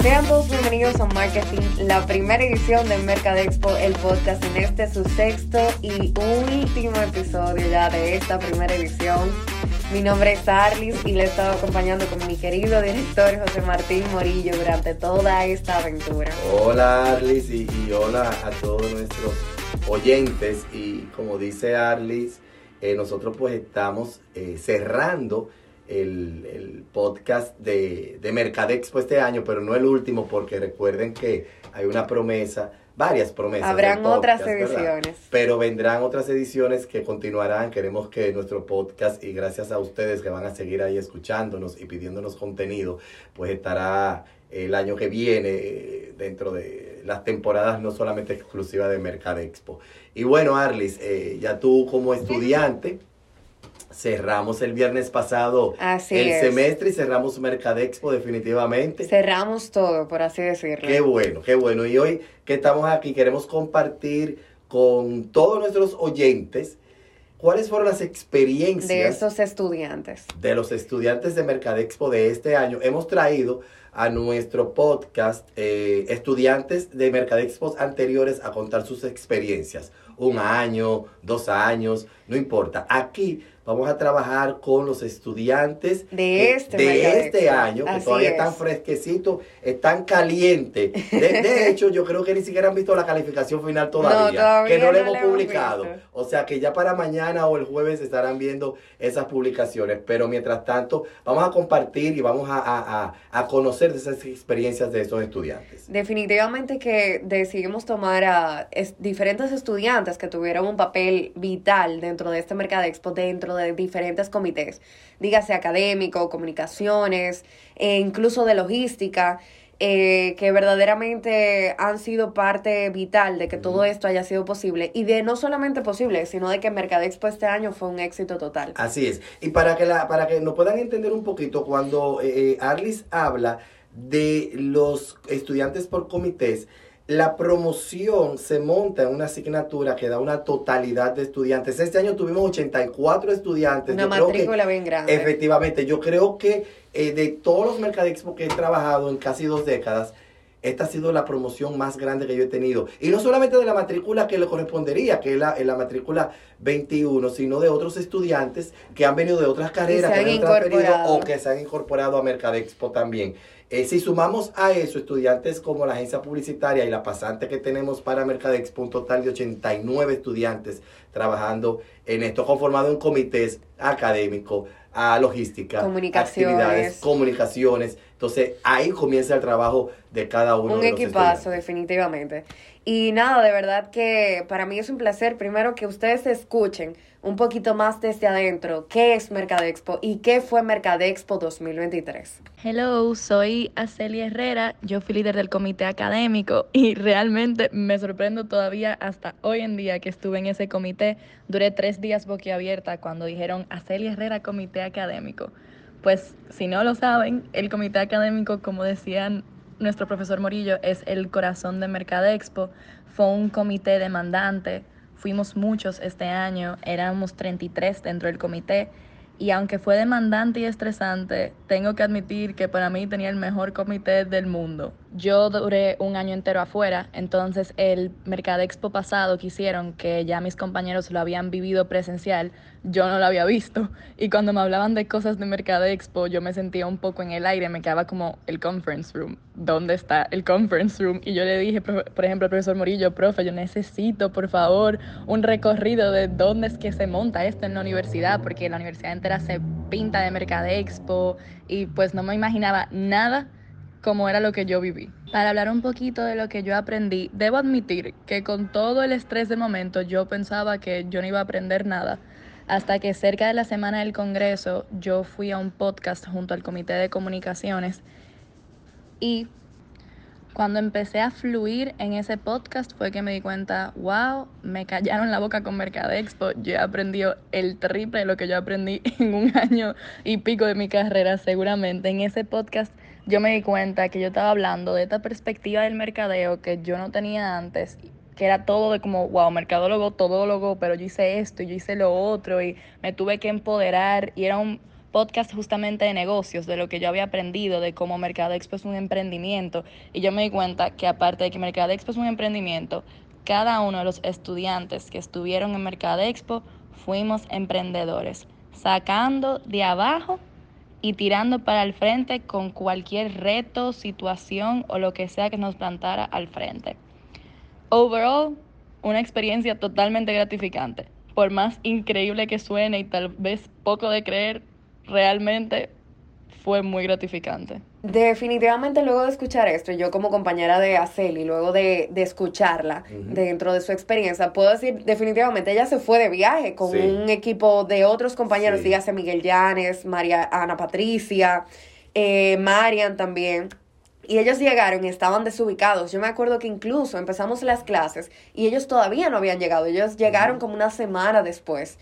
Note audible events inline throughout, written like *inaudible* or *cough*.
Sean todos bienvenidos a Marketing, la primera edición de Mercadexpo, el podcast en este su sexto y último episodio ya de esta primera edición. Mi nombre es Arlis y le he estado acompañando con mi querido director José Martín Morillo durante toda esta aventura. Hola Arlis y, y hola a todos nuestros oyentes y como dice Arlis, eh, nosotros pues estamos eh, cerrando el, el podcast de, de Mercadexpo este año, pero no el último porque recuerden que hay una promesa, varias promesas. Habrán podcast, otras ¿verdad? ediciones. Pero vendrán otras ediciones que continuarán. Queremos que nuestro podcast, y gracias a ustedes que van a seguir ahí escuchándonos y pidiéndonos contenido, pues estará el año que viene eh, dentro de las temporadas no solamente exclusivas de Mercadexpo. Y bueno, Arlis, eh, ya tú como estudiante, cerramos el viernes pasado Así el es. semestre y cerramos Mercadexpo definitivamente. Cerramos todo, por así decirlo. Qué bueno, qué bueno. Y hoy que estamos aquí queremos compartir con todos nuestros oyentes cuáles fueron las experiencias de estos estudiantes. de los estudiantes de Mercadexpo de este año. Hemos traído a nuestro podcast eh, estudiantes de Mercadexpos anteriores a contar sus experiencias. Un año, dos años, no importa. Aquí vamos a trabajar con los estudiantes De este de este año, que Así todavía es. están fresquecitos, están calientes. De, de *laughs* hecho, yo creo que ni siquiera han visto la calificación final todavía, todavía que no, no la hemos publicado. visto. O sea que ya para mañana o el jueves estarán viendo esas publicaciones. Pero mientras tanto, vamos a compartir y vamos a, a- a- a conocer de esas experiencias de esos estudiantes. Definitivamente que decidimos tomar a es- diferentes estudiantes que tuvieron un papel vital dentro de este Mercadexpo, dentro de diferentes comités, dígase académico, comunicaciones, e incluso de logística, eh, que verdaderamente han sido parte vital de que todo esto haya sido posible y de no solamente posible, sino de que Mercadexpo este año fue un éxito total. Así es. Y para que, la, para que nos puedan entender un poquito, cuando eh, eh, Arlis habla de los estudiantes por comités, la promoción se monta en una asignatura que da una totalidad de estudiantes. Este año tuvimos 84 estudiantes. Una Yo creo que- matrícula bien grande. Efectivamente, yo creo que eh, de todos los Mercadexpo que he trabajado en casi dos décadas, esta ha sido la promoción más grande que yo he tenido. Y no solamente de la matrícula que le correspondería, que es la, la matrícula 21, sino de otros estudiantes que han venido de otras carreras, que han o que se han incorporado a Mercadexpo también. Eh, si sumamos a eso estudiantes como la agencia publicitaria y la pasante que tenemos para Mercadexpo, un total de 89 estudiantes trabajando en esto, conformado en comités académicos, a logística, Comunicaciones. actividades, comunicaciones. Entonces ahí comienza el trabajo de cada uno Un de los equipazo, definitivamente. Y nada, de verdad que para mí es un placer, primero, que ustedes escuchen un poquito más desde adentro qué es Mercadexpo y qué fue Mercadexpo 2023. Hello, soy Acelia Herrera, yo fui líder del comité académico y realmente me sorprendo todavía hasta hoy en día que estuve en ese comité. Duré tres días boquiabierta cuando dijeron Acelia Herrera, comité académico. Pues si no lo saben, el comité académico, como decían nuestro profesor Morillo, es el corazón de Mercadexpo. Fue un comité demandante, fuimos muchos este año, éramos 33 dentro del comité. Y aunque fue demandante y estresante, tengo que admitir que para mí tenía el mejor comité del mundo. Yo duré un año entero afuera, entonces el Mercadexpo pasado que hicieron, que ya mis compañeros lo habían vivido presencial, yo no lo había visto. Y cuando me hablaban de cosas de Mercadexpo, yo me sentía un poco en el aire, me quedaba como el conference room. ¿Dónde está el conference room? Y yo le dije, por ejemplo, al profesor Morillo, profe, yo necesito, por favor, un recorrido de dónde es que se monta esto en la universidad, porque la universidad entera se pinta de Mercadexpo y pues no me imaginaba nada como era lo que yo viví. Para hablar un poquito de lo que yo aprendí, debo admitir que con todo el estrés de momento yo pensaba que yo no iba a aprender nada. Hasta que cerca de la semana del Congreso yo fui a un podcast junto al Comité de Comunicaciones y cuando empecé a fluir en ese podcast fue que me di cuenta, wow, me callaron la boca con Mercadexpo. Yo he aprendido el triple de lo que yo aprendí *laughs* en un año y pico de mi carrera, seguramente. En ese podcast yo me di cuenta que yo estaba hablando de esta perspectiva del mercadeo que yo no tenía antes que era todo de como, wow, mercadólogo, todólogo, pero yo hice esto y yo hice lo otro y me tuve que empoderar y era un podcast justamente de negocios, de lo que yo había aprendido, de cómo Mercado Expo es un emprendimiento. Y yo me di cuenta que aparte de que Mercado Expo es un emprendimiento, cada uno de los estudiantes que estuvieron en Mercado Expo fuimos emprendedores, sacando de abajo y tirando para el frente con cualquier reto, situación o lo que sea que nos plantara al frente. Overall, una experiencia totalmente gratificante. Por más increíble que suene y tal vez poco de creer, realmente fue muy gratificante. Definitivamente luego de escuchar esto, yo como compañera de Aceli, luego de, de escucharla dentro de su experiencia, puedo decir definitivamente ella se fue de viaje con un equipo de otros compañeros, dígase Miguel Llanes, María Ana Patricia, eh, Marian también. Y ellos llegaron y estaban desubicados. Yo me acuerdo que incluso empezamos las clases y ellos todavía no habían llegado. Ellos llegaron como una semana después.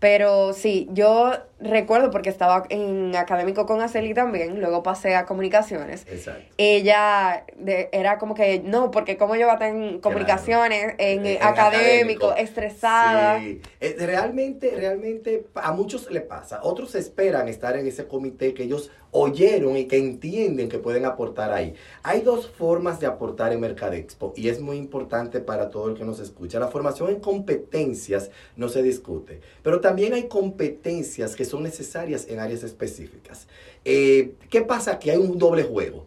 Pero sí, yo recuerdo porque estaba en académico con Aceli también, luego pasé a comunicaciones. Exacto. Ella era como que, no, porque como yo va en comunicaciones, en, académico, estresada. Sí. Eh, realmente, realmente a muchos le pasa. Otros esperan estar en ese comité que ellos oyeron y que entienden que pueden aportar ahí. Hay dos formas de aportar en Mercadexpo y es muy importante para todo el que nos escucha. La formación en competencias no se discute, pero también hay competencias que son necesarias en áreas específicas. Eh, ¿Qué pasa? aquí? hay un doble juego.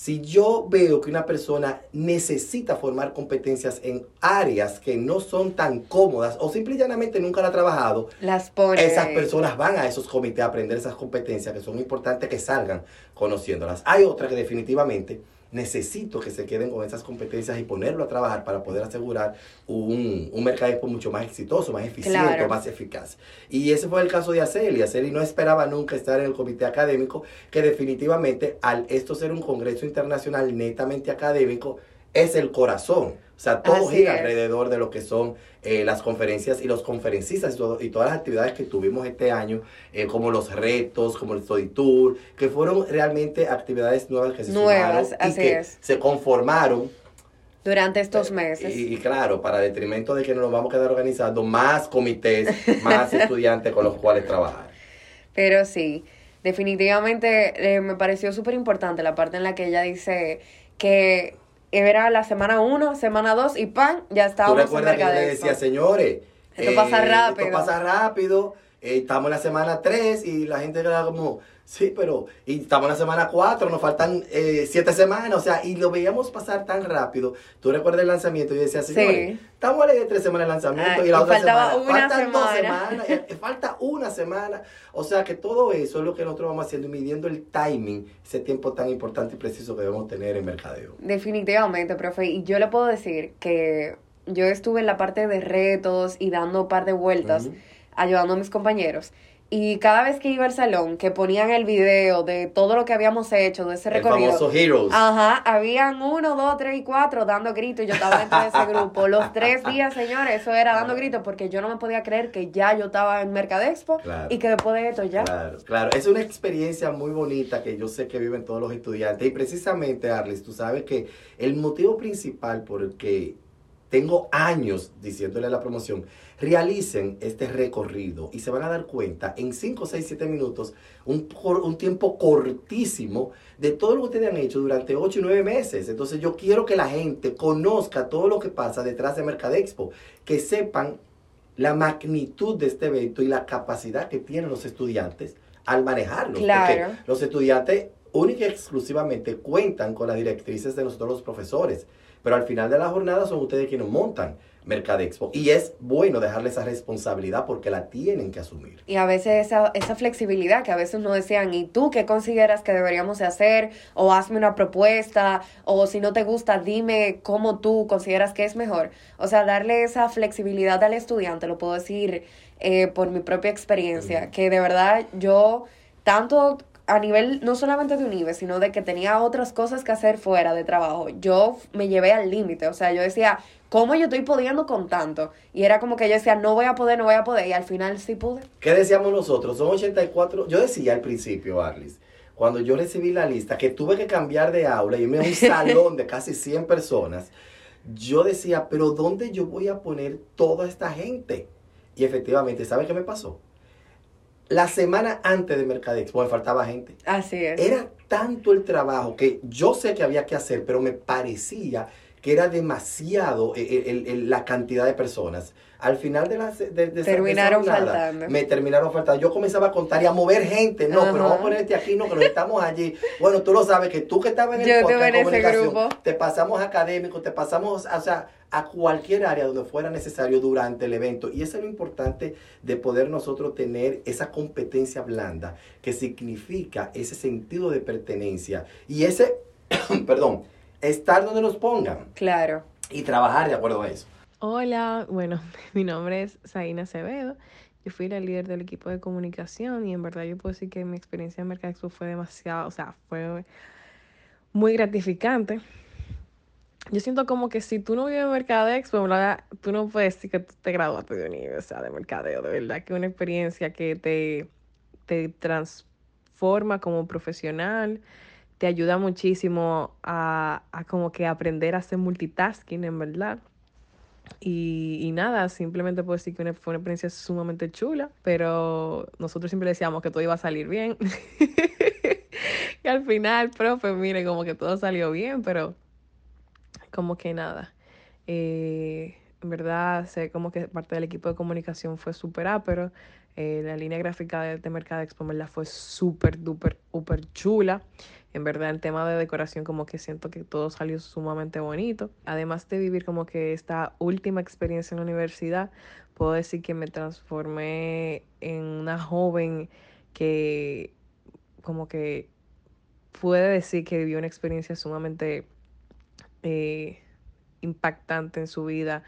Si yo veo que una persona necesita formar competencias en áreas que no son tan cómodas o simple y llanamente nunca la ha trabajado, Las esas personas van a esos comités a aprender esas competencias que son importantes que salgan conociéndolas. Hay otras que definitivamente necesito que se queden con esas competencias y ponerlo a trabajar para poder asegurar un, un mercado mucho más exitoso, más eficiente, más eficaz. Y ese fue el caso de Aceli. Aceli no esperaba nunca estar en el comité académico, que definitivamente al esto ser un congreso internacional netamente académico, es el corazón. O sea, todo gira alrededor de lo que son eh, las conferencias y los conferencistas y, todas las actividades que tuvimos este año, eh, como los retos, como el Study Tour, que fueron realmente actividades nuevas que se nuevas, y que se conformaron durante estos eh, meses. Y, claro, para detrimento de que nos vamos a quedar organizando más comités, más *laughs* estudiantes con los cuales trabajar. Pero sí, definitivamente me pareció súper importante la parte en la que ella dice que era la semana 1, semana 2 y pan, ya estábamos ¿Tú recuerdas que yo le decía, señores, esto pasa eh, rápido. Esto pasa rápido, eh, estamos en la semana 3 y la gente queda como, sí, pero y estamos en la semana 4, nos faltan 7 eh, semanas, o sea, y lo veíamos pasar tan rápido. Tú recuerdas el lanzamiento y decías, señores, sí. estamos de 3 semanas el lanzamiento ah, y la otra semana, una faltan semana. dos semanas, falta una semana. O sea, que todo eso es lo que nosotros vamos haciendo y midiendo el timing, ese tiempo tan importante y preciso que debemos tener en mercadeo. Definitivamente, profe, y yo le puedo decir que yo estuve en la parte de retos y dando un par de vueltas ayudando a mis compañeros. Y cada vez que iba al salón, que ponían el video de todo lo que habíamos hecho, de ese el recorrido. Famoso Heroes. Ajá, habían uno, dos, tres y cuatro dando gritos. Yo estaba dentro de ese grupo. Los tres días, señores, eso era dando gritos porque yo no me podía creer que ya yo estaba en Mercadexpo y que después de esto ya. Claro, claro. Es una experiencia muy bonita que yo sé que viven todos los estudiantes. Y precisamente, Arlis, tú sabes que el motivo principal por el que tengo años diciéndole a la promoción, realicen este recorrido y se van a dar cuenta en 5, 6, 7 minutos, un, un tiempo cortísimo de todo lo que ustedes han hecho durante 8 y 9 meses. Entonces yo quiero que la gente conozca todo lo que pasa detrás de Mercadexpo, que sepan la magnitud de este evento y la capacidad que tienen los estudiantes al manejarlo. Claro. Porque los estudiantes única y exclusivamente cuentan con las directrices de nosotros los profesores. Pero al final de la jornada son ustedes quienes montan Mercadexpo. Y es bueno dejarle esa responsabilidad porque la tienen que asumir. Y a veces esa, esa flexibilidad que a veces nos decían, ¿y tú qué consideras que deberíamos hacer? O hazme una propuesta, o si no te gusta, dime cómo tú consideras que es mejor. O sea, darle esa flexibilidad al estudiante, lo puedo decir eh, por mi propia experiencia, que de verdad yo tanto a nivel no solamente de Unive, sino de que tenía otras cosas que hacer fuera de trabajo. Yo me llevé al límite, o sea, yo decía, ¿cómo yo estoy pudiendo con tanto? Y era como que yo decía, no voy a poder, no voy a poder, y al final sí pude. ¿Qué decíamos nosotros? Son 84, yo decía al principio, Arlis, cuando yo recibí la lista, que tuve que cambiar de aula y irme a un *laughs* salón de casi 100 personas, yo decía, pero ¿dónde yo voy a poner toda esta gente? Y efectivamente, ¿sabe qué me pasó? La semana antes de Mercadexpo me faltaba gente. Así es. Era tanto el trabajo que yo sé que había que hacer, pero me parecía que era demasiado eh, eh, la cantidad de personas. Al final de la de, terminaron faltando. Me terminaron faltando. Yo comenzaba a contar y a mover gente. No, pero vamos a ponerte aquí, no, que nos estamos allí. Bueno, tú lo sabes que tú que estabas en el Yo podcast, en ese grupo. te pasamos académico, te pasamos, o sea, a cualquier área donde fuera necesario durante el evento. Y eso es lo importante de poder nosotros tener esa competencia blanda, que significa ese sentido de pertenencia y ese, *coughs* perdón, estar donde nos pongan. Claro. Y trabajar de acuerdo a eso. Hola, bueno, *laughs* mi nombre es Zaina Acevedo. Yo fui la líder del equipo de comunicación y en verdad yo puedo decir que mi experiencia en Mercadexpo fue demasiado, o sea, fue muy gratificante. Yo siento como que si tú no vives en Mercadexpo, tú no puedes decir que tú te graduaste de universidad de mercadeo. De verdad que es una experiencia que te, te transforma como profesional, te ayuda muchísimo a, como que aprender a hacer multitasking, en verdad. Y, nada, simplemente puedo decir que fue una experiencia sumamente chula, pero nosotros siempre decíamos que todo iba a salir bien. *laughs* y al final, profe, mire, como que todo salió bien, pero como que nada. Eh, en verdad, sé como que parte del equipo de comunicación fue súper pero eh, la línea gráfica de, de Mercado Expo, ¿verdad? Fue súper, duper, súper chula. En verdad, el tema de decoración, como que siento que todo salió sumamente bonito. Además de vivir como que esta última experiencia en la universidad, puedo decir que me transformé en una joven que, como que puede decir que vivió una experiencia sumamente eh, impactante en su vida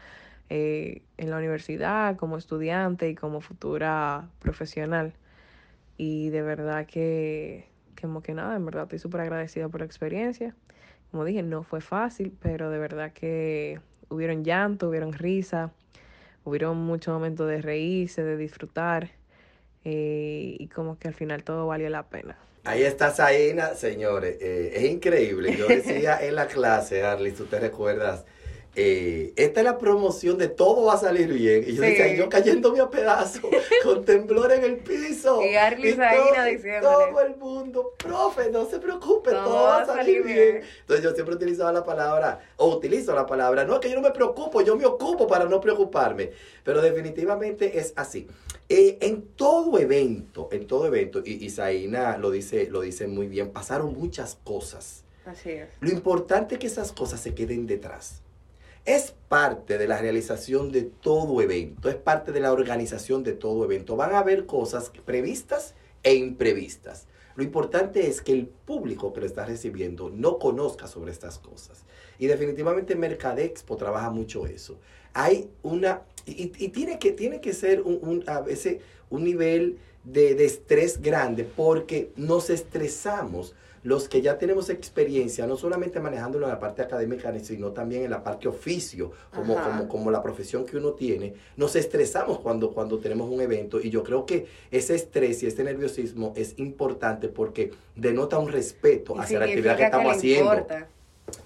eh, en la universidad, como estudiante y como futura profesional. Y de verdad que como que nada, en verdad estoy súper agradecida por la experiencia. Como dije, no fue fácil, pero de verdad que hubieron llanto, hubieron risa, hubieron muchos momentos de reírse, de disfrutar. Eh, y como que al final todo valió la pena. Ahí está Zaina, señores. Eh, es increíble. Yo *laughs* decía en la clase, Arly, tú te recuerdas, eh, esta es la promoción de todo va a salir bien. Y yo decía, yo cayéndome a pedazos, *laughs* con temblor en el piso. Y Arlis ahí diciendo. Todo el mundo, profe, no se preocupe, todo, va a salir, bien. Entonces yo siempre utilizaba la palabra, o utilizo la palabra, no es que yo no me preocupo, yo me ocupo para no preocuparme. Pero definitivamente es así. Eh, en todo evento, en todo evento, y, y lo dice, lo dice muy bien, pasaron muchas cosas. Así es. Lo importante es que esas cosas se queden detrás es parte de la realización de todo evento, es parte de la organización de todo evento. Van a haber cosas previstas e imprevistas. Lo importante es que el público que lo está recibiendo no conozca sobre estas cosas. Y definitivamente Mercadexpo trabaja mucho eso. Hay una, y, tiene, que, tiene que ser un, a veces un nivel de, de estrés grande porque nos estresamos los que ya tenemos experiencia, no solamente manejándolo en la parte académica, sino también en la parte oficio, como, como, como, la profesión que uno tiene, nos estresamos cuando, cuando tenemos un evento. Y yo creo que ese estrés y este nerviosismo es importante porque denota un respeto hacia la actividad que estamos haciendo.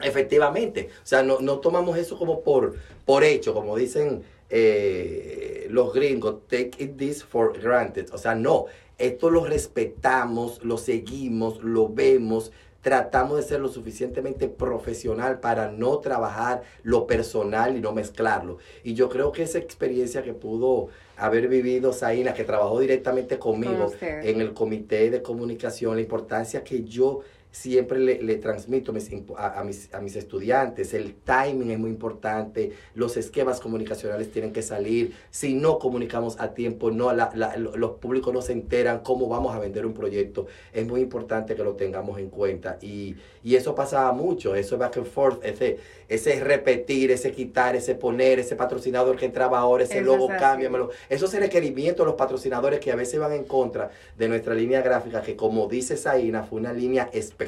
Efectivamente, o sea, no, no tomamos eso como por, por hecho, como dicen eh, los gringos, take it this for granted, o sea, no, esto lo respetamos, lo seguimos, lo vemos, tratamos de ser lo suficientemente profesional para no trabajar lo personal y no mezclarlo. Y yo creo que esa experiencia que pudo haber vivido Zaina, que trabajó directamente conmigo en el comité de comunicación, la importancia que yo siempre le, transmito a, mis, a mis estudiantes. El timing es muy importante, los esquemas comunicacionales tienen que salir. Si no comunicamos a tiempo, no los públicos no se enteran cómo vamos a vender un proyecto. Es muy importante que lo tengamos en cuenta. Y, y eso pasaba mucho, eso back and forth, ese, ese repetir, ese quitar, ese poner, ese patrocinador que entraba ahora, ese logo, cámbiamelo. Esos requerimientos de los patrocinadores que a veces van en contra de nuestra línea gráfica, que como dice Zaina, fue una línea espectacular.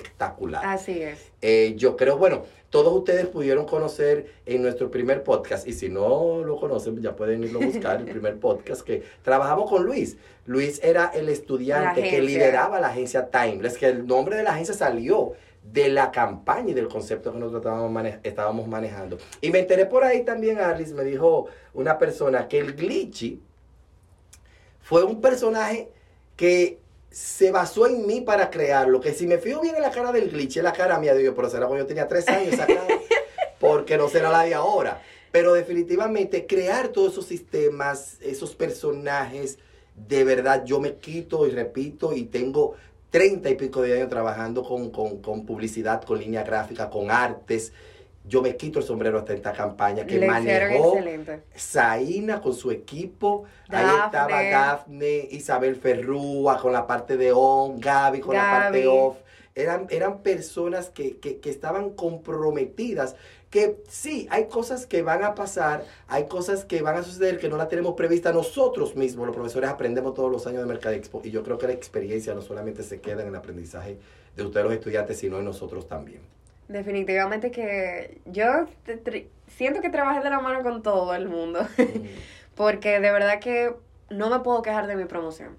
Así es. Eh, yo creo, bueno, todos ustedes pudieron conocer en nuestro primer podcast, y si no lo conocen, ya pueden irlo a buscar, el *laughs* primer podcast que trabajamos con Luis. Luis era el estudiante que lideraba la agencia Timeless, que el nombre de la agencia salió de la campaña y del concepto que nosotros estábamos, estábamos manejando. Y me enteré por ahí también, Alice, me dijo una persona que el glitchy fue un personaje que se basó en mí para crearlo. Que si me fijo bien en la cara del glitch, en la cara mía, digo, pero será cuando yo tenía tres años esa cara, *laughs* porque no será la de ahora. Pero definitivamente crear todos esos sistemas, esos personajes, de verdad yo me quito y repito y tengo treinta y pico de años trabajando con, publicidad, con línea gráfica, con artes. Yo me quito el sombrero hasta esta campaña que manejó Zaina con su equipo. Ahí estaba Dafne, Isabel Ferrúa con la parte de on, Gaby con la parte off. Eran, eran personas que, que, que estaban comprometidas que sí, hay cosas que van a pasar, hay cosas que van a suceder que no la tenemos prevista nosotros mismos. Los profesores aprendemos todos los años de Mercadexpo y yo creo que la experiencia no solamente se queda en el aprendizaje de ustedes los estudiantes, sino en nosotros también. Definitivamente que yo siento que trabajé de la mano con todo el mundo, *laughs* porque de verdad que no me puedo quejar de mi promoción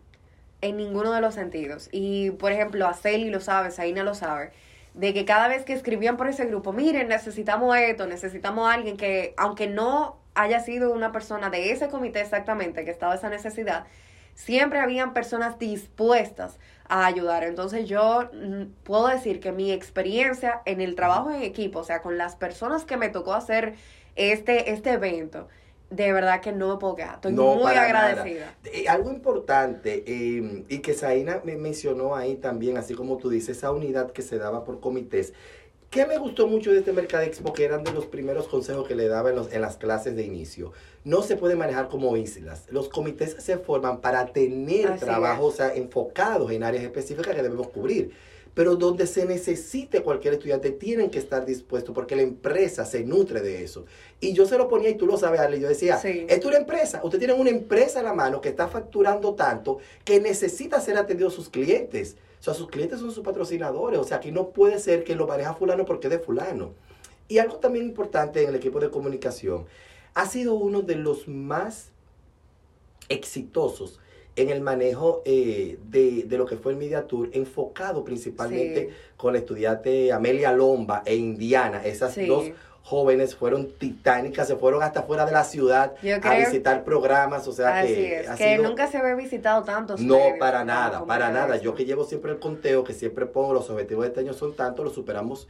en ninguno de los sentidos. Y por ejemplo, a Celi lo sabe, Saina lo sabe de que cada vez que escribían por ese grupo, miren, necesitamos esto, necesitamos a alguien que, aunque no haya sido una persona de ese comité exactamente que estaba esa necesidad, siempre habían personas dispuestas a ayudar. Entonces yo mm, puedo decir que mi experiencia en el trabajo en equipo, o sea, con las personas que me tocó hacer este, este evento, de verdad que no me puedo quedar. Estoy muy agradecida. Eh, algo importante, em, y que Zaina me mencionó ahí también, así como tú dices, esa unidad que se daba por comités. ¿Qué me gustó mucho de este Mercadexpo? Que eran de los primeros consejos que le daba en, los, en las clases de inicio. No se puede manejar como islas. Los comités se forman para tener trabajo, o sea, enfocados en áreas específicas que debemos cubrir pero donde se necesite cualquier estudiante tienen que estar dispuestos porque la empresa se nutre de eso. Y yo se lo ponía y tú lo sabes, Ale, yo decía, es una empresa, usted tiene una empresa en la mano que está facturando tanto que necesita ser atendido a sus clientes. O sea, sus clientes son sus patrocinadores, o sea, que no puede ser que lo maneja fulano porque es de fulano. Y algo también importante en el equipo de comunicación, ha sido uno de los más exitosos en el manejo eh, de, lo que fue el Media Tour, enfocado principalmente con la estudiante Amelia Lomba e Indiana. Esas dos jóvenes fueron titánicas, se fueron hasta fuera de la ciudad a visitar programas, o sea que... que nunca se había visitado tantos. No, para nada, para nada. Yo que llevo siempre el conteo, que siempre pongo los objetivos de este año son tantos, los superamos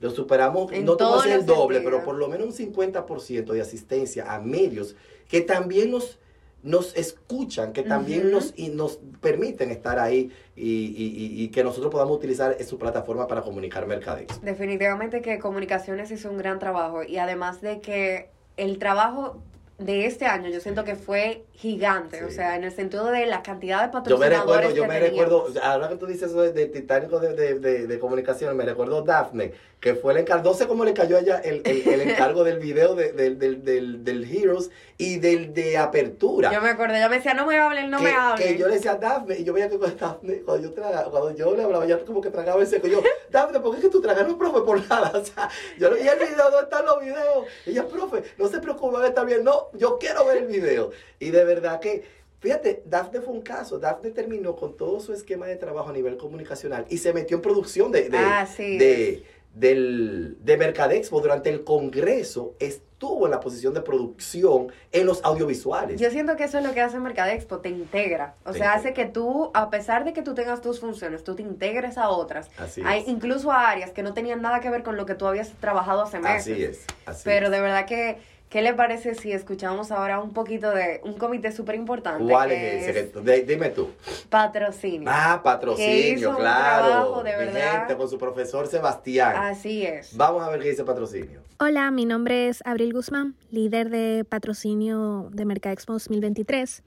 lo superamos, no todo el doble, pero por lo menos un 50% de asistencia a medios que también nos nos escuchan, que también nos, y nos permiten estar ahí y, que nosotros podamos utilizar su plataforma para comunicar mercaderes. Definitivamente que Comunicaciones hizo un gran trabajo y además de que el trabajo de este año yo siento que fue gigante, o sea, en el sentido de la cantidad de patrocinadores Yo me recuerdo, yo me recuerdo, ahora que tú dices eso de, de Titánico de, de, de, comunicación, me recuerdo Daphne, que fue el encargo, no sé cómo le cayó a ella el, el, encargo del video de, del, del, del, Heroes y del de apertura. Yo me acuerdo, ella me decía, no me hablen, no me hablen. Que yo le decía a Daphne, y yo veía que con Daphne, cuando yo, traga, cuando yo le hablaba, ya como que tragaba ese seco. Yo, *laughs* Daphne, ¿por qué es que tú tragas? No, profe, por nada. *laughs* O sea, yo le dije el video, ¿dónde están los videos? Y ella, profe, no se preocupe, va a estar bien. No, yo quiero ver el video. Y de verdad que Fíjate, Dafne fue un caso. Dafne terminó con todo su esquema de trabajo a nivel comunicacional y se metió en producción de, de, ah, de, del, de Mercadexpo durante el Congreso. Estuvo en la posición de producción en los audiovisuales. Yo siento que eso es lo que hace Mercadexpo, te integra. O sea, hace que tú, a pesar de que tú tengas tus funciones, tú te integres a otras. Así Hay incluso a áreas que no tenían nada que ver con lo que tú habías trabajado hace meses. Así es. Así Pero de verdad que ¿Qué le parece si escuchamos ahora un poquito de un comité súper importante? ¿Cuál es ese? dime tú. Patrocinio. Ah, patrocinio, claro. de verdad. con su profesor Sebastián. Así es. Vamos a ver qué dice patrocinio. Hola, mi nombre es Abril Guzmán, líder de patrocinio de Mercadexpo 2023.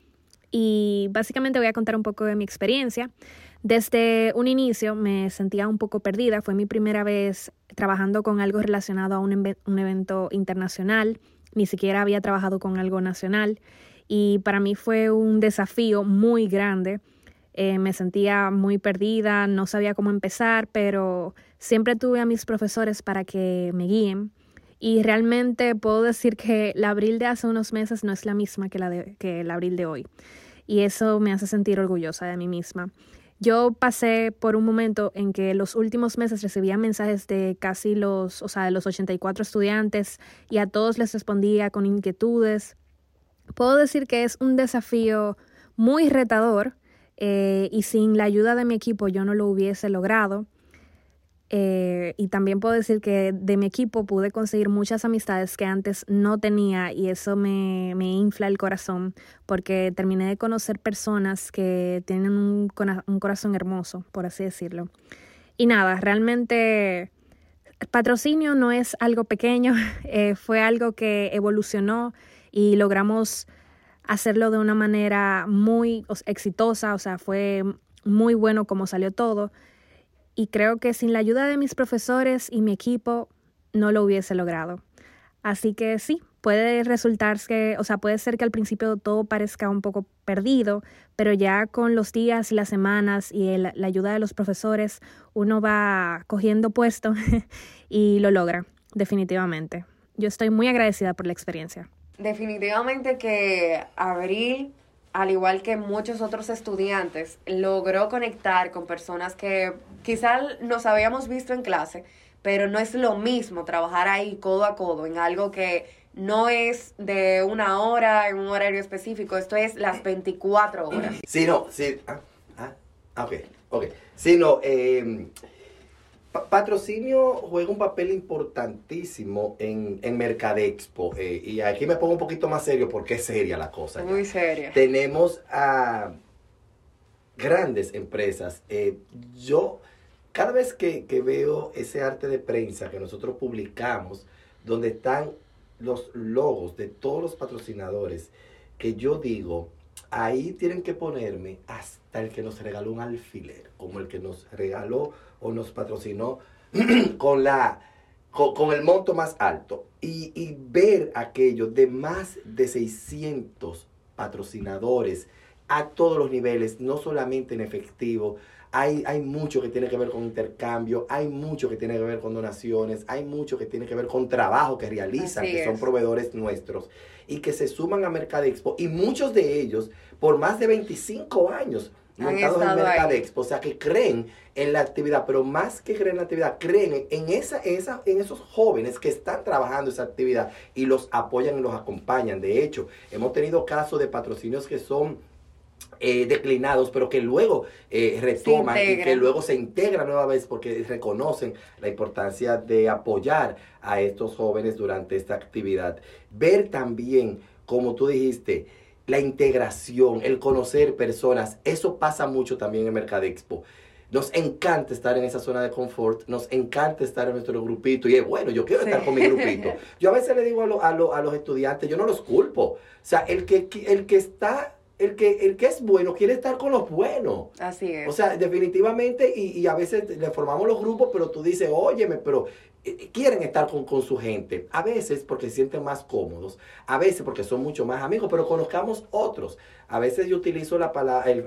Y básicamente voy a contar un poco de mi experiencia. Desde un inicio me sentía un poco perdida. Fue mi primera vez trabajando con algo relacionado a un, un evento internacional ni siquiera había trabajado con algo nacional y para mí fue un desafío muy grande. Eh, me sentía muy perdida, no sabía cómo empezar, pero siempre tuve a mis profesores para que me guíen. Y realmente puedo decir que la abril de hace unos meses no es la misma que la, de, que el abril de hoy. Y eso me hace sentir orgullosa de mí misma. Yo pasé por un momento en que los últimos meses recibía mensajes de casi los, o sea, de los 84 estudiantes y a todos les respondía con inquietudes. Puedo decir que es un desafío muy retador eh, y sin la ayuda de mi equipo yo no lo hubiese logrado. Eh, y también puedo decir que de mi equipo pude conseguir muchas amistades que antes no tenía y eso me, me infla el corazón porque terminé de conocer personas que tienen un, corazón hermoso, por así decirlo. Y nada, realmente patrocinio no es algo pequeño, *laughs* eh, fue algo que evolucionó y logramos hacerlo de una manera muy exitosa, o sea, fue muy bueno como salió todo y creo que sin la ayuda de mis profesores y mi equipo no lo hubiese logrado. Así que sí, puede resultar que, o sea, puede ser que al principio todo parezca un poco perdido, pero ya con los días y las semanas y la ayuda de los profesores, uno va cogiendo puesto *laughs* y lo logra, definitivamente. Yo estoy muy agradecida por la experiencia. Definitivamente que Abril al igual que muchos otros estudiantes, logró conectar con personas que quizás nos habíamos visto en clase, pero no es lo mismo trabajar ahí codo a codo en algo que no es de una hora en un horario específico, esto es las 24 horas. Sí, no, sí, ah, ah, ok, ok. Sí, no, eh, patrocinio juega un papel importantísimo en, en Mercadexpo. Eh, y aquí me pongo un poquito más serio porque es seria la cosa. Muy seria. Tenemos a grandes empresas. Eh, yo, cada vez que, que, veo ese arte de prensa que nosotros publicamos, donde están los logos de todos los patrocinadores, que yo digo, ahí tienen que ponerme hasta el que nos regaló un alfiler, como el que nos regaló o nos patrocinó *clears throat* con, la, con, el monto más alto. Y, y, ver aquello de más de 600 patrocinadores a todos los niveles, no solamente en efectivo, hay, hay, mucho que tiene que ver con intercambio, hay mucho que tiene que ver con donaciones, hay mucho que tiene que ver con trabajo que realizan, que son proveedores nuestros y que se suman a Mercadexpo y muchos de ellos por más de 25 años montados en Mercadexpo, o sea que creen en la actividad, pero más que creen en la actividad, creen en, esa, esa, en esos jóvenes que están trabajando esa actividad y los apoyan y los acompañan. De hecho, hemos tenido casos de patrocinios que son eh, declinados, pero que luego eh, retoman y que luego se integran nueva vez porque reconocen la importancia de apoyar a estos jóvenes durante esta actividad. Ver también, como tú dijiste, la integración, el conocer personas, eso pasa mucho también en Mercadexpo. Nos encanta estar en esa zona de confort, nos encanta estar en nuestro grupito y es bueno, yo quiero estar con mi grupito. *laughs* Yo a veces le digo a, a, los estudiantes, yo no los culpo. O sea, el que, el que está el que, el que es bueno quiere estar con los buenos. Así es. O sea, definitivamente, y, y, a veces le formamos los grupos, pero tú dices, óyeme, pero eh, quieren estar con, con, su gente. A veces porque se sienten más cómodos, a veces porque son mucho más amigos, pero conozcamos otros. A veces yo utilizo la,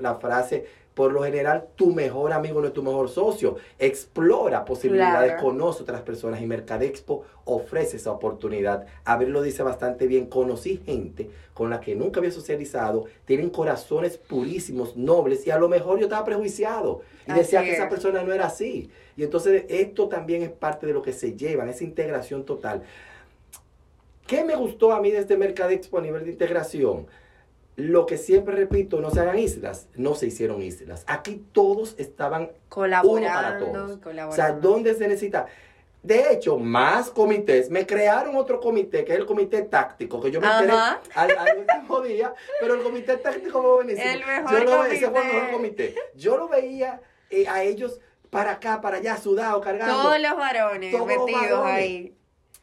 la frase, por lo general, tu mejor amigo no es tu mejor socio. Explora posibilidades, conoce otras personas y Mercadexpo ofrece esa oportunidad. Abril lo dice bastante bien. Conocí gente con la que nunca había socializado, tienen corazones purísimos, nobles y a lo mejor yo estaba prejuiciado y decía que esa persona no era así. Y entonces esto también es parte de lo que se llevan, esa integración total. ¿Qué me gustó a mí desde Mercadexpo a nivel de integración? Lo que siempre repito, no se hagan islas, no se hicieron islas. Aquí todos estaban colaborando, uno para todos. O sea, ¿dónde se necesita? De hecho, más comités. Me crearon otro comité, que es el comité táctico, que yo me enteré al, último *laughs* día, pero el comité táctico fue buenísimo. El mejor yo lo, comité. Ese fue el mejor comité. Yo lo veía eh, a ellos para acá, para allá, sudado, cargando. Todos los varones metidos ahí.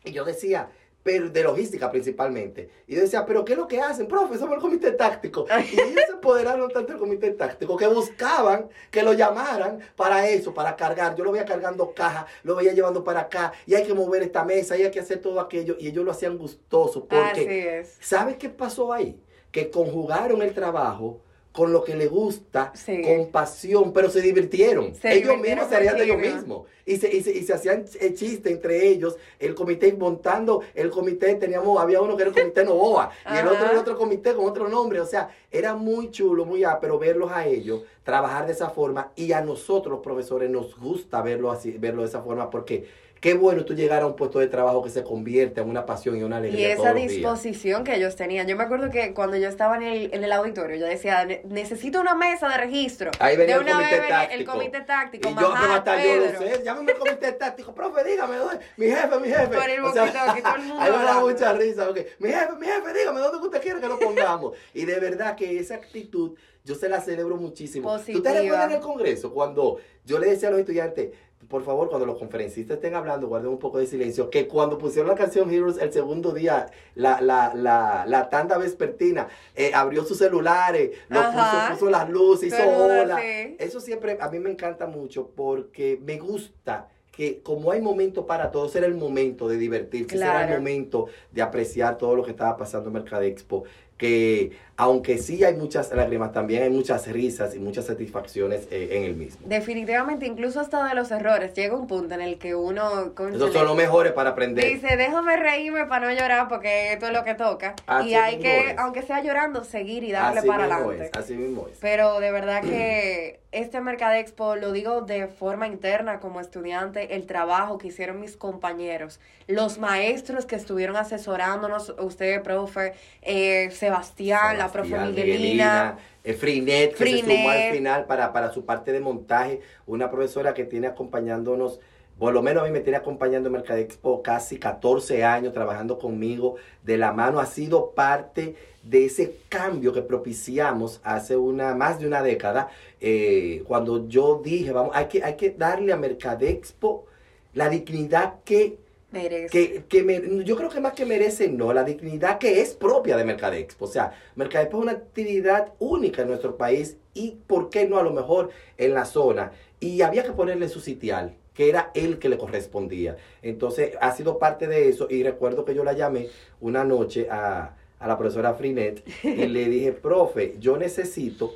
Y yo decía, pero de logística principalmente. Y yo decía, ¿pero qué es lo que hacen? Profe, somos el comité táctico. Y ellos se empoderaron tanto el comité táctico que buscaban que lo llamaran para eso, para cargar. Yo lo veía cargando caja, lo veía llevando para acá, y hay que mover esta mesa, y hay que hacer todo aquello. Y ellos lo hacían gustoso. Porque, ¿sabes qué pasó ahí? Que conjugaron el trabajo con lo que le gusta, con pasión, pero se divirtieron. ellos mismos se harían de ellos mismos. Y se, y, se, y se hacían chistes entre ellos, el comité montando, el comité, teníamos, había uno que era el comité Novoa, y el otro era otro comité con otro nombre. O sea, era muy chulo, muy pero verlos a ellos trabajar de esa forma y a nosotros los profesores nos gusta verlo así, verlo de esa forma porque Qué bueno tú llegar a un puesto de trabajo que se convierte en una pasión y una alegría. Y esa disposición que ellos tenían. Yo me acuerdo que cuando yo estaba en el, en el auditorio, yo decía, necesito una mesa de registro. Ahí venía de el, comité vez táctico. el comité táctico. Y yo, pero hasta yo lo sé. Llámame al comité táctico. Profe, dígame, ¿dónde? mi jefe, mi jefe. Por el o sea, todo el *laughs* mundo ahí me da mucha risa. Okay. Mi jefe, mi jefe, dígame, ¿dónde usted quiere que lo pongamos? y de verdad que esa actitud yo se la celebro muchísimo. Positiva. ¿Tú te recuerdas en el Congreso cuando yo le decía a los estudiantes, por favor, cuando los conferencistas estén hablando, guarden un poco de silencio. Que cuando pusieron la canción Heroes el segundo día, la, la, la, la tanda vespertina, eh, abrió sus celulares, lo puso, puso, las luces, hizo hola. Eso siempre a mí me encanta mucho porque me gusta que como hay momento para todos, era el momento de divertirse, era el momento de apreciar todo lo que estaba pasando en Mercadexpo que aunque sí hay muchas lágrimas, también hay muchas risas y muchas satisfacciones eh, en el mismo. Definitivamente, incluso hasta de los errores, llega un punto en el que uno... Esos son los mejores para aprender. Dice, déjame reírme para no llorar porque esto es lo que toca. y hay que, aunque sea llorando, seguir y darle para adelante. así mismo es. Pero de verdad que *clears throat* este Mercadexpo, lo digo de forma interna como estudiante, el trabajo que hicieron mis compañeros, los maestros que estuvieron asesorándonos, usted, profe, eh, se Sebastián, la profe Miguelina. Eh, Frinet, que se sumó al final para, para su parte de montaje, una profesora que tiene acompañándonos por lo menos a mí me tiene acompañando en Mercadexpo casi 14 años trabajando conmigo de la mano. Ha sido parte de ese cambio que propiciamos hace una más de una década. Eh, cuando yo dije, vamos, hay que, hay que darle a Mercadexpo la dignidad que Merece. Que, me, yo creo que más que merece, no, la dignidad que es propia de Mercadexpo. O sea, Mercadexpo es una actividad única en nuestro país y, ¿por qué no? A lo mejor en la zona. Y había que ponerle su sitial, que era el que le correspondía. Entonces, ha sido parte de eso. Y recuerdo que yo la llamé una noche a, a la profesora Frinet y le dije, profe, yo necesito,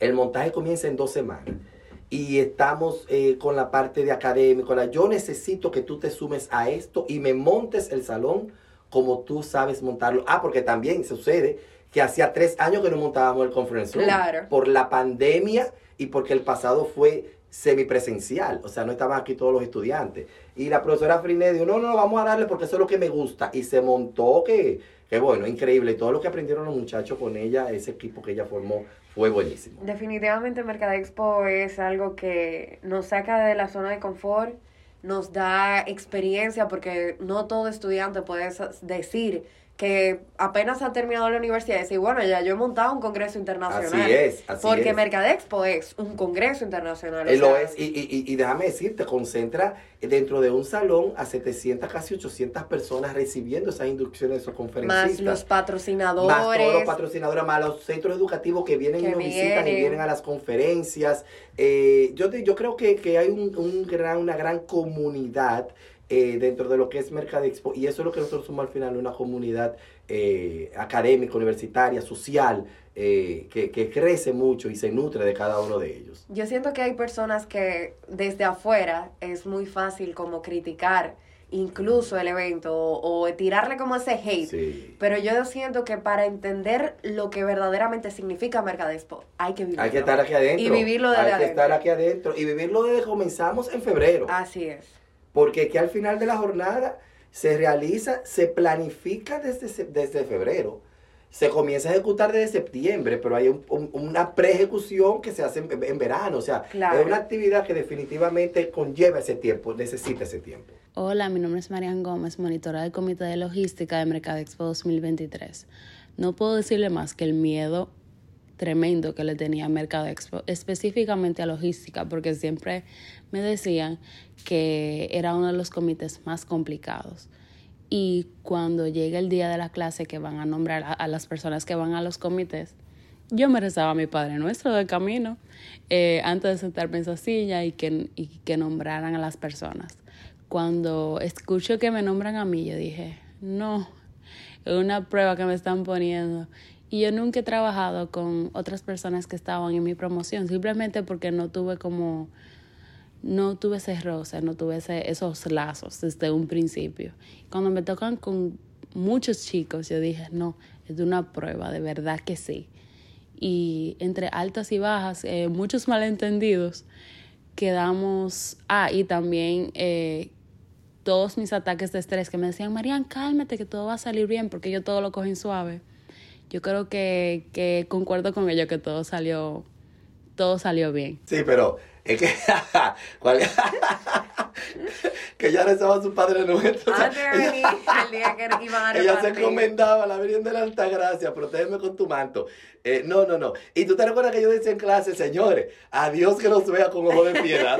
el montaje comienza en dos semanas y estamos eh, con la parte de académico. yo necesito que tú te sumes a esto y me montes el salón como tú sabes montarlo. Ah, porque también sucede que hacía tres años que no montábamos el conference room. Claro. Por la pandemia y porque el pasado fue semipresencial. O sea, no estaban aquí todos los estudiantes. Y la profesora Friné dijo, no, no, vamos a darle porque eso es lo que me gusta. Y se montó que, que bueno, increíble. Todo lo que aprendieron los muchachos con ella, ese equipo que ella formó, fue buenísimo. Definitivamente Mercadexpo es algo que nos saca de la zona de confort, nos da experiencia porque no todo estudiante puede decir que apenas ha terminado la universidad y decir, bueno, ya yo he montado un congreso internacional. Así es, así Porque es. Mercadexpo es un congreso internacional. Él lo es, y, y, y, déjame decirte, concentra dentro de un salón a 700, casi 800 personas recibiendo esas inducciones, esos conferencistas. Más los patrocinadores. Más todos los patrocinadores, más los centros educativos que vienen y nos visitan y vienen a las conferencias. Eh, yo, yo creo que, que hay un, un gran, una gran comunidad eh, dentro de lo que es Mercadexpo y eso es lo que nosotros somos al final, una comunidad eh, académica, universitaria, social, eh, que, que, crece mucho y se nutre de cada uno de ellos. Yo siento que hay personas que desde afuera es muy fácil como criticar incluso el evento o, tirarle como ese hate. Pero yo siento que para entender lo que verdaderamente significa Mercadexpo, hay que vivirlo. Hay que estar aquí adentro. Y vivirlo desde Hay que estar aquí adentro y vivirlo desde comenzamos en febrero. Así es. Porque que al final de la jornada se realiza, se planifica desde, desde febrero. Se comienza a ejecutar desde septiembre, pero hay una pre-ejecución que se hace en, verano. O sea, es una actividad que definitivamente conlleva ese tiempo, necesita ese tiempo. Hola, mi nombre es Marian Gómez, monitora del Comité de Logística de Mercado Expo 2023. No puedo decirle más que el miedo tremendo que le tenía Mercado Expo, específicamente a logística, porque siempre me decían que era uno de los comités más complicados. Y cuando llega el día de la clase que van a nombrar a, las personas que van a los comités, yo me rezaba a mi Padre Nuestro del camino eh, antes de sentarme en esa silla y que, y que nombraran a las personas. Cuando escucho que me nombran a mí, yo dije, no, es una prueba que me están poniendo. Y yo nunca he trabajado con otras personas que estaban en mi promoción, simplemente porque no tuve como, no tuve ese roce, no tuve esos lazos desde un principio. Cuando me tocan con muchos chicos, yo dije, no, es una prueba, de verdad que sí. y entre altas y bajas, eh, muchos malentendidos, quedamos, ah, y también eh, todos mis ataques de estrés que me decían, Marian, cálmate, que todo va a salir bien, porque yo todo lo cogí suave. Yo creo que, que concuerdo con ello, que todo salió, todo salió bien. Sí, pero es que, *laughs* ¿cuál? *laughs* que ya rezaba a su Padre Nuestro. Venir, el día que *laughs* iban a Ella se encomendaba a la Virgen de la Alta Gracia, protégeme con tu manto. Eh, no, no, no. Y tú te recuerdas que yo decía en clase, señores, a Dios que nos vea con ojo de piedad.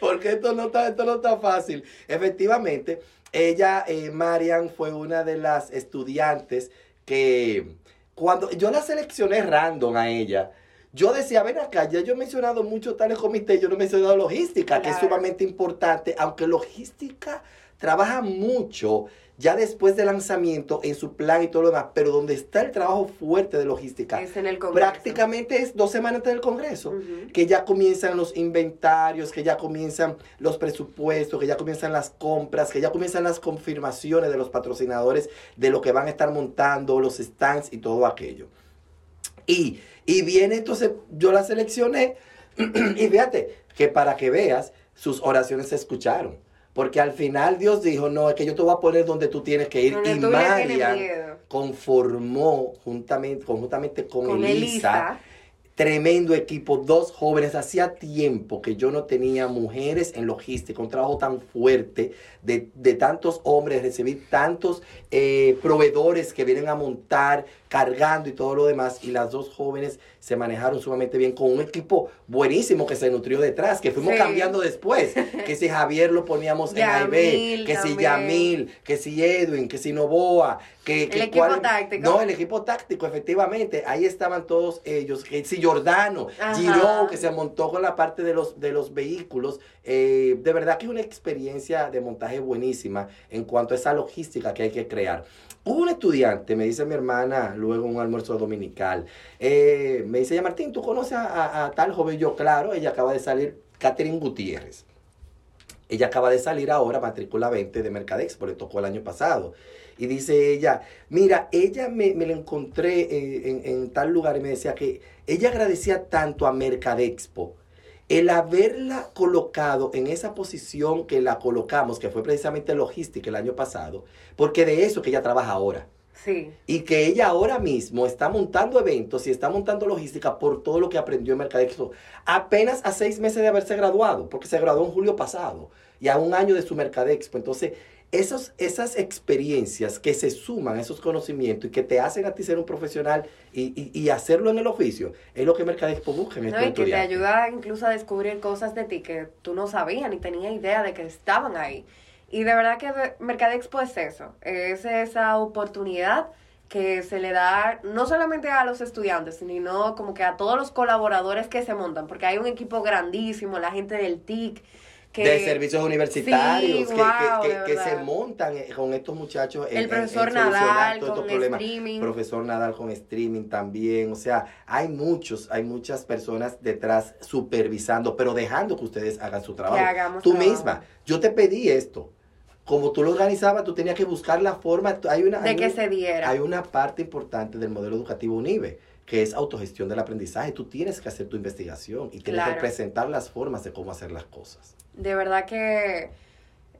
Porque esto no está, esto no está fácil. Efectivamente, ella, eh, Marian, fue una de las estudiantes que cuando yo la seleccioné random a ella, yo decía, ven acá, ya yo he mencionado mucho tales comités, yo no he mencionado logística, que es sumamente importante, aunque logística trabaja mucho ya después del lanzamiento en su plan y todo lo demás, pero donde está el trabajo fuerte de logística, Es en el Congreso. prácticamente es dos semanas antes del Congreso, que ya comienzan los inventarios, que ya comienzan los presupuestos, que ya comienzan las compras, que ya comienzan las confirmaciones de los patrocinadores de lo que van a estar montando, los stands y todo aquello. Y, y viene entonces, yo la seleccioné *clears throat* y fíjate que para que veas, sus oraciones se escucharon. Porque al final Dios dijo, no, es que yo te voy a poner donde tú tienes que ir. Donde y miedo. conformó juntamente, conjuntamente con, Con Elisa, Elisa. tremendo equipo, dos jóvenes. Hacía tiempo que yo no tenía mujeres en logística, un trabajo tan fuerte de, de tantos hombres, recibir tantos eh, proveedores que vienen a montar, cargando y todo lo demás. Y las dos jóvenes se manejaron sumamente bien con un equipo buenísimo que se nutrió detrás, que fuimos Sí. cambiando después. Que si Javier lo poníamos en AIB, Yamil que si. Yamil, que si Edwin, que si Novoa, que, que El equipo cuál- táctico. No, el equipo táctico, efectivamente. Ahí estaban todos ellos. Que si Giordano, Ajá. Giro, que se montó con la parte de los, de los vehículos. Eh, de verdad que es una experiencia de montaje buenísima en cuanto a esa logística que hay que crear. Un estudiante, me dice mi hermana, luego en un almuerzo dominical, eh, me dice, ya Martín, ¿tú conoces a, tal joven? Yo, claro, ella acaba de salir, Catherine Gutiérrez. Ella acaba de salir ahora, matrícula 20 de Mercadexpo, le tocó el año pasado. Y dice ella, mira, ella me, me la encontré eh, en, en tal lugar y me decía que ella agradecía tanto a Mercadexpo el haberla colocado en esa posición que la colocamos, que fue precisamente logística el año pasado, porque de eso que ella trabaja ahora. Sí. Y que ella ahora mismo está montando eventos y está montando logística por todo lo que aprendió en Mercadexpo. Apenas a seis meses de haberse graduado, porque se graduó en julio pasado y a un año de su Mercadexpo. Entonces, esos, esas experiencias que se suman a esos conocimientos y que te hacen a ti ser un profesional y, y- y hacerlo en el oficio, es lo que Mercadexpo busca en No, estos y que te ayuda incluso a descubrir cosas de ti que tú no sabías ni tenías idea de que estaban ahí. Y de verdad que de- Mercadexpo es eso, es esa oportunidad que se le da no solamente a los estudiantes, sino como que a todos los colaboradores que se montan, porque hay un equipo grandísimo, la gente del TIC, que de servicios universitarios Sí, que, wow, que- que- que se montan eh, con estos muchachos en- El profesor en Nadal todos estos con problemas. streaming. profesor Nadal con streaming también o sea hay muchos hay muchas personas detrás supervisando pero dejando que ustedes hagan su trabajo tú trabajo. misma yo te pedí esto como tú lo organizabas tú tenías que buscar la forma hay una de hay que un- se diera. hay una parte importante del modelo educativo UNIBE, que es autogestión del aprendizaje. Tú tienes que hacer tu investigación y tienes que presentar las formas de cómo hacer las cosas. De verdad que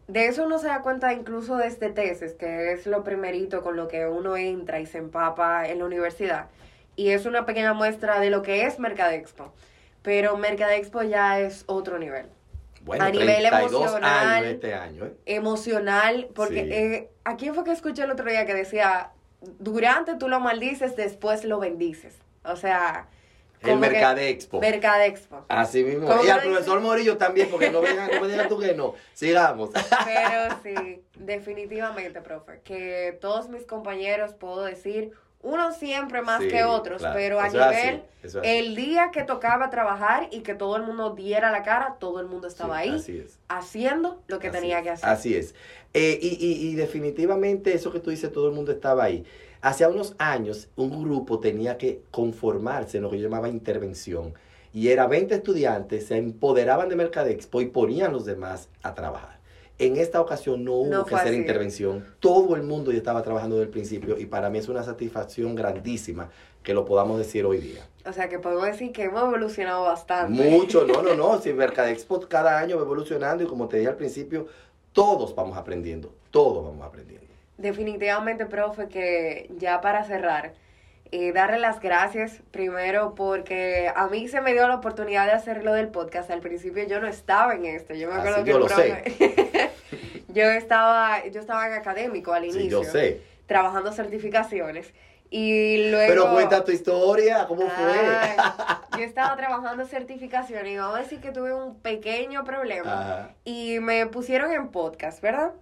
de eso uno se da cuenta incluso desde tesis, que es lo primerito con lo que uno entra y se empapa en la universidad. Y es una pequeña muestra de lo que es Mercadexpo. Pero Mercadexpo ya es otro nivel. Bueno, A nivel 32 emocional, este año, ¿eh? Emocional, porque Sí. eh, ¿a quién fue que escuché el otro día que decía, durante tú lo maldices, después lo bendices? O sea... El Mercadexpo. Mercadexpo. Así mismo. ¿Cómo Y al profesor Morillo también, porque no, vengan, no me digas tú que no. Sigamos. Pero *laughs* sí, definitivamente, profe, que todos mis compañeros puedo decir, unos siempre más Sí, que otros, claro. pero a Eso nivel, es el día que tocaba trabajar y que todo el mundo diera la cara, todo el mundo estaba Sí, ahí Así es. haciendo lo que Así tenía que hacer. Así es. Eh, y, y- y definitivamente eso que tú dices, todo el mundo estaba ahí. Hace unos años, un grupo tenía que conformarse en lo que yo llamaba intervención. Y era 20 estudiantes, se empoderaban de Mercadexpo y ponían a los demás a trabajar. En esta ocasión no hubo No que hacer así. intervención. Todo el mundo ya estaba trabajando desde el principio y para mí es una satisfacción grandísima que lo podamos decir hoy día. O sea que podemos decir que hemos evolucionado bastante. Mucho, no, no, no. *laughs* Si Mercadexpo cada año va evolucionando y como te dije al principio, todos vamos aprendiendo. Todos vamos aprendiendo. Definitivamente, profe, que ya para cerrar, eh, darle las gracias primero porque a mí se me dio la oportunidad de hacer lo del podcast. Al principio yo no estaba en esto. Yo me Así acuerdo que yo el lo profe- *laughs* yo estaba, yo estaba en académico al inicio. Sí, yo sé. Trabajando certificaciones. Y luego. Pero cuenta tu historia, ¿cómo fue? *laughs* yo estaba trabajando certificaciones y vamos a decir que tuve un pequeño problema. Ajá. Y me pusieron en podcast, ¿verdad?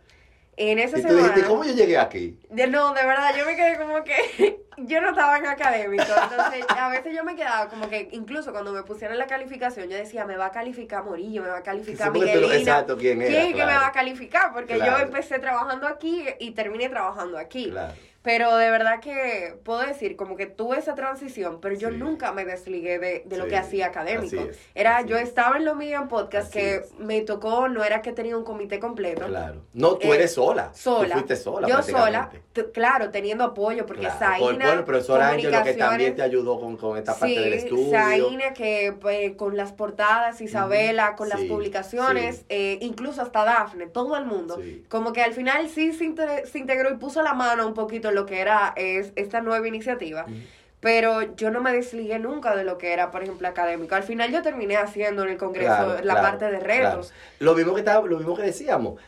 En esa Y tú semana. dijiste, ¿cómo yo llegué aquí? De- no, de verdad, yo me quedé como que *laughs* yo no estaba en académico. Entonces, a veces yo me quedaba como que, incluso cuando me pusieron la calificación, yo decía, me va a calificar Morillo, me va a calificar Sí, Miguelina. exacto, ¿quién era? ¿Quién que me va a calificar? Porque Claro. yo empecé trabajando aquí y terminé trabajando aquí. Claro. Pero de verdad que puedo decir, como que tuve esa transición, pero yo Sí. nunca me desligué de, de lo que hacía académico. es, era, yo es. estaba en lo mío en podcast, Así que es. me tocó, no era que tenía un comité completo. Claro. No, tú Eh, eres sola. Sola. Tú fuiste sola. Yo sola, claro, teniendo apoyo, porque Claro. Zaina. Por- Bueno, el profesor Ángelo que también te ayudó con, con esta parte Sí, del estudio. Zaina que pues, con las portadas, Isabela, con las publicaciones, eh, incluso hasta Dafne, todo el mundo. Sí. Como que al final sí se, se integró y puso la mano un poquito lo que era es, esta nueva iniciativa. Pero yo no me desligué nunca de lo que era, por ejemplo, académico. Al final yo terminé haciendo en el Congreso Claro, la claro, parte de retos. claro. Lo mismo que estaba- lo mismo que decíamos.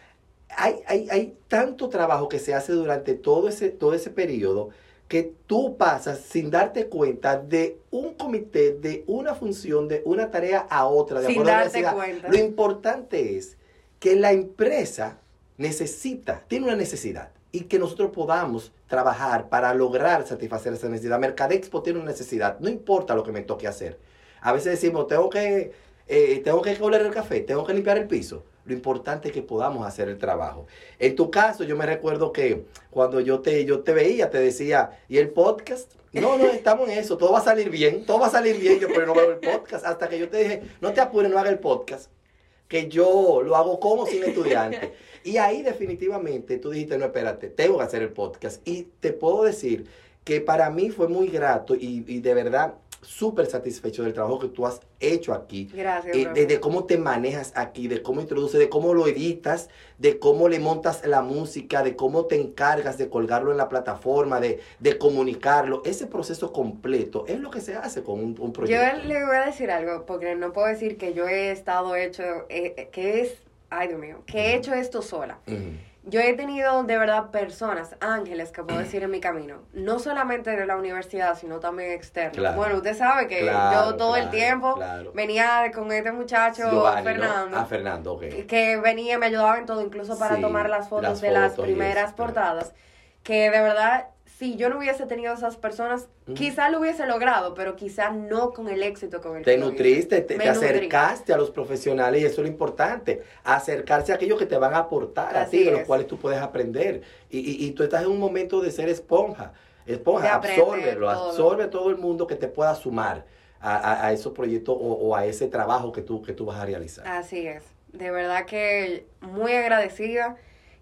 Hay, hay, hay tanto trabajo que se hace durante todo ese, todo ese periodo que tú pasas sin darte cuenta de un comité, de una función, de una tarea a otra, de Sin a darte cuenta. Lo importante es que la empresa necesita, tiene una necesidad y que nosotros podamos trabajar para lograr satisfacer esa necesidad. Mercadexpo tiene una necesidad, no importa lo que me toque hacer. A veces decimos, tengo que, eh, tengo que oler el café, tengo que limpiar el piso. Lo importante es que podamos hacer el trabajo. En tu caso, yo me recuerdo que cuando yo te, yo te veía, te decía, ¿y el podcast? No, no, estamos en eso, todo va a salir bien, todo va a salir bien, yo pero no veo el podcast. Hasta que yo te dije, no te apures, no haga el podcast, que yo lo hago como sin estudiante. Y ahí definitivamente tú dijiste, no, espérate, tengo que hacer el podcast. Y te puedo decir que para mí fue muy grato y, y de verdad súper satisfecho del trabajo que tú has hecho aquí. Gracias. Eh, de, de cómo te manejas aquí, de cómo introduces, de cómo lo editas, de cómo le montas la música, de cómo te encargas de colgarlo en la plataforma, de, de comunicarlo. Ese proceso completo es lo que se hace con un, un Yo proyecto. le voy a decir algo, porque no puedo decir que yo he estado hecho, eh, eh, que es, ay Dios mío, que he hecho esto sola. Ujú. Yo he tenido de verdad personas, ángeles, que puedo decir en mi camino, no solamente de la universidad, sino también externos. Claro. Bueno, usted sabe que Claro, yo todo el claro, tiempo claro. venía con este muchacho Giovanni, ¿no? Fernando. Ah, Fernando, ok. que venía me ayudaba en todo, incluso para Sí, tomar las fotos las de las fotos y primeras portadas, que de verdad, si yo no hubiese tenido esas personas, Ujú. quizá lo hubiese logrado, pero quizá no con el éxito con el Te que nutriste, te, acercaste a los profesionales y eso es lo importante, acercarse a aquellos que te van a aportar a ti, de los es. cuales tú puedes aprender. Y, y, y tú estás en un momento de ser esponja, esponja, absórbelo, todo. absorbe todo el mundo que te pueda sumar a, a- a esos proyectos o, o a ese trabajo que tú, que tú vas a realizar. Así es. De verdad que muy agradecida.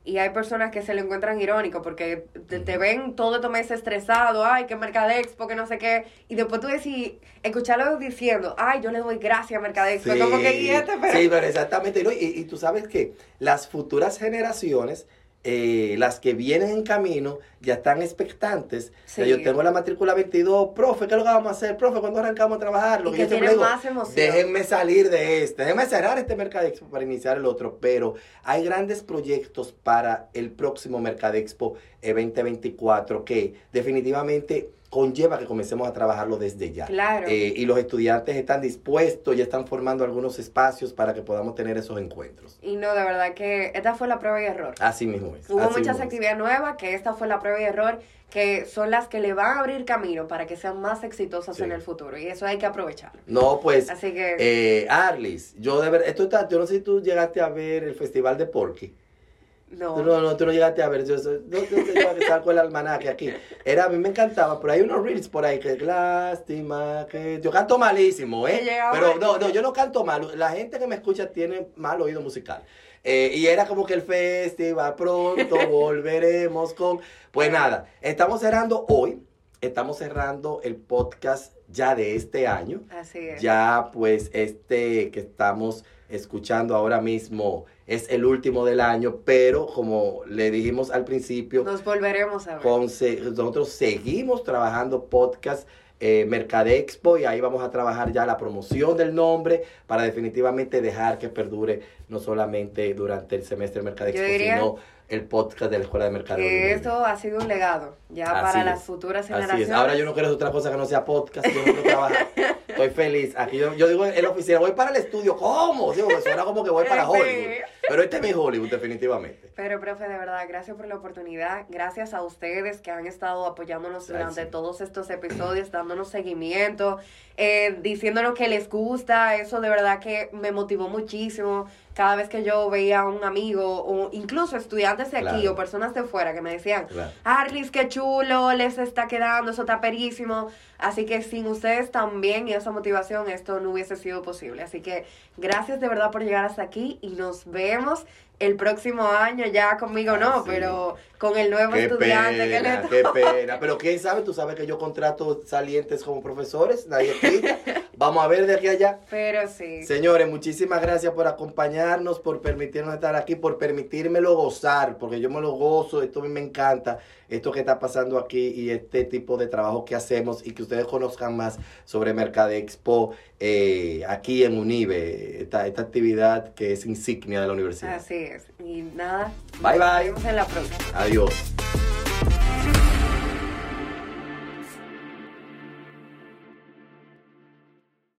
Y hay personas que se lo encuentran irónico porque te, te ven todo tu mes estresado, ay, que Mercadexpo, que no sé qué. Y después tú decís, escucharlo diciendo, ay, yo le doy gracias a Mercadexpo. Como que, y este, pero... sí, pero exactamente. ¿no? Y, y tú sabes que las futuras generaciones, eh, las que vienen en camino, ya están expectantes. Sí. yo tengo la matrícula 22, profe, ¿qué es lo que vamos a hacer? Profe, ¿cuándo arrancamos a trabajar? Lo Y que que yo siempre tienen digo, más emoción. Déjenme salir de este, déjenme cerrar este Mercadexpo para iniciar el otro, pero hay grandes proyectos para el próximo Mercadexpo eh, 2024 que definitivamente conlleva que comencemos a trabajarlo desde ya. Claro. Eh, y los estudiantes están dispuestos, ya están formando algunos espacios para que podamos tener esos encuentros. Y no, de verdad que esta fue la prueba y error. Así mismo es. Hubo muchas actividades nuevas, que esta fue la prueba y error, que son las que le van a abrir camino para que sean más exitosas Sí. en el futuro. Y eso hay que aprovecharlo. No, pues, Así que... eh, Arlis, yo de verdad, esto está, yo no sé si tú llegaste a ver el Festival de Porky. No. No, no, tú no llegaste a ver. Yo, yo, yo, yo salgo el almanaque aquí. Era, a mí me encantaba, pero hay unos reels por ahí que lástima que. Yo canto malísimo, ¿eh? Que Pero no, no, yo no canto mal. La gente que me escucha tiene mal oído musical. Eh, y era como que el festival pronto *laughs* volveremos con. Pues nada, estamos cerrando hoy. Estamos cerrando el podcast ya de este año. Así es. Ya pues este que estamos escuchando ahora mismo es el último del año, pero como le dijimos al principio, Nos volveremos a ver. con se- nosotros seguimos trabajando podcast eh, Mercadexpo y ahí vamos a trabajar ya la promoción del nombre para definitivamente dejar que perdure no solamente durante el semestre de Mercadexpo, sino el podcast de la Escuela de Mercadeo. que esto ha sido un legado ya Así para es. las futuras Así generaciones. es. Ahora yo no quiero hacer otra cosa que no sea podcast. Yo no quiero trabajar. *laughs* Estoy feliz. Aquí yo, yo digo en la oficina, voy para el estudio. ¿Cómo? Digo, suena como que voy para. *laughs* Hollywood. Pero este es mi Hollywood, definitivamente. Pero, profe, de verdad, gracias por la oportunidad. Gracias a ustedes que han estado apoyándonos Ay, durante sí. todos estos episodios, dándonos seguimiento, eh, diciéndonos que les gusta. Eso de verdad que me motivó muchísimo. Cada vez que yo veía a un amigo, o incluso estudiantes de aquí Claro. o personas de fuera que me decían, Claro. Arlis, qué chulo, les está quedando, eso está perísimo. Así que sin ustedes también y esa motivación, esto no hubiese sido posible. Así que gracias de verdad por llegar hasta aquí y nos vemos el próximo año, ya conmigo no, sí. pero con el nuevo Qué estudiante que pena, le qué pena. Pero quién sabe, tú sabes que yo contrato salientes como profesores, nadie quita. *laughs* Vamos a ver de aquí a allá. Pero sí. Señores, muchísimas gracias por acompañarnos, por permitirnos estar aquí, por permitírmelo gozar, porque yo me lo gozo, esto a mí me encanta, esto que está pasando aquí y este tipo de trabajo que hacemos y que ustedes conozcan más sobre Mercadexpo eh, aquí en Unive, esta, esta actividad que es insignia de la universidad. Así es. Y nada. Bye, nos bye. vemos en la próxima. Adiós.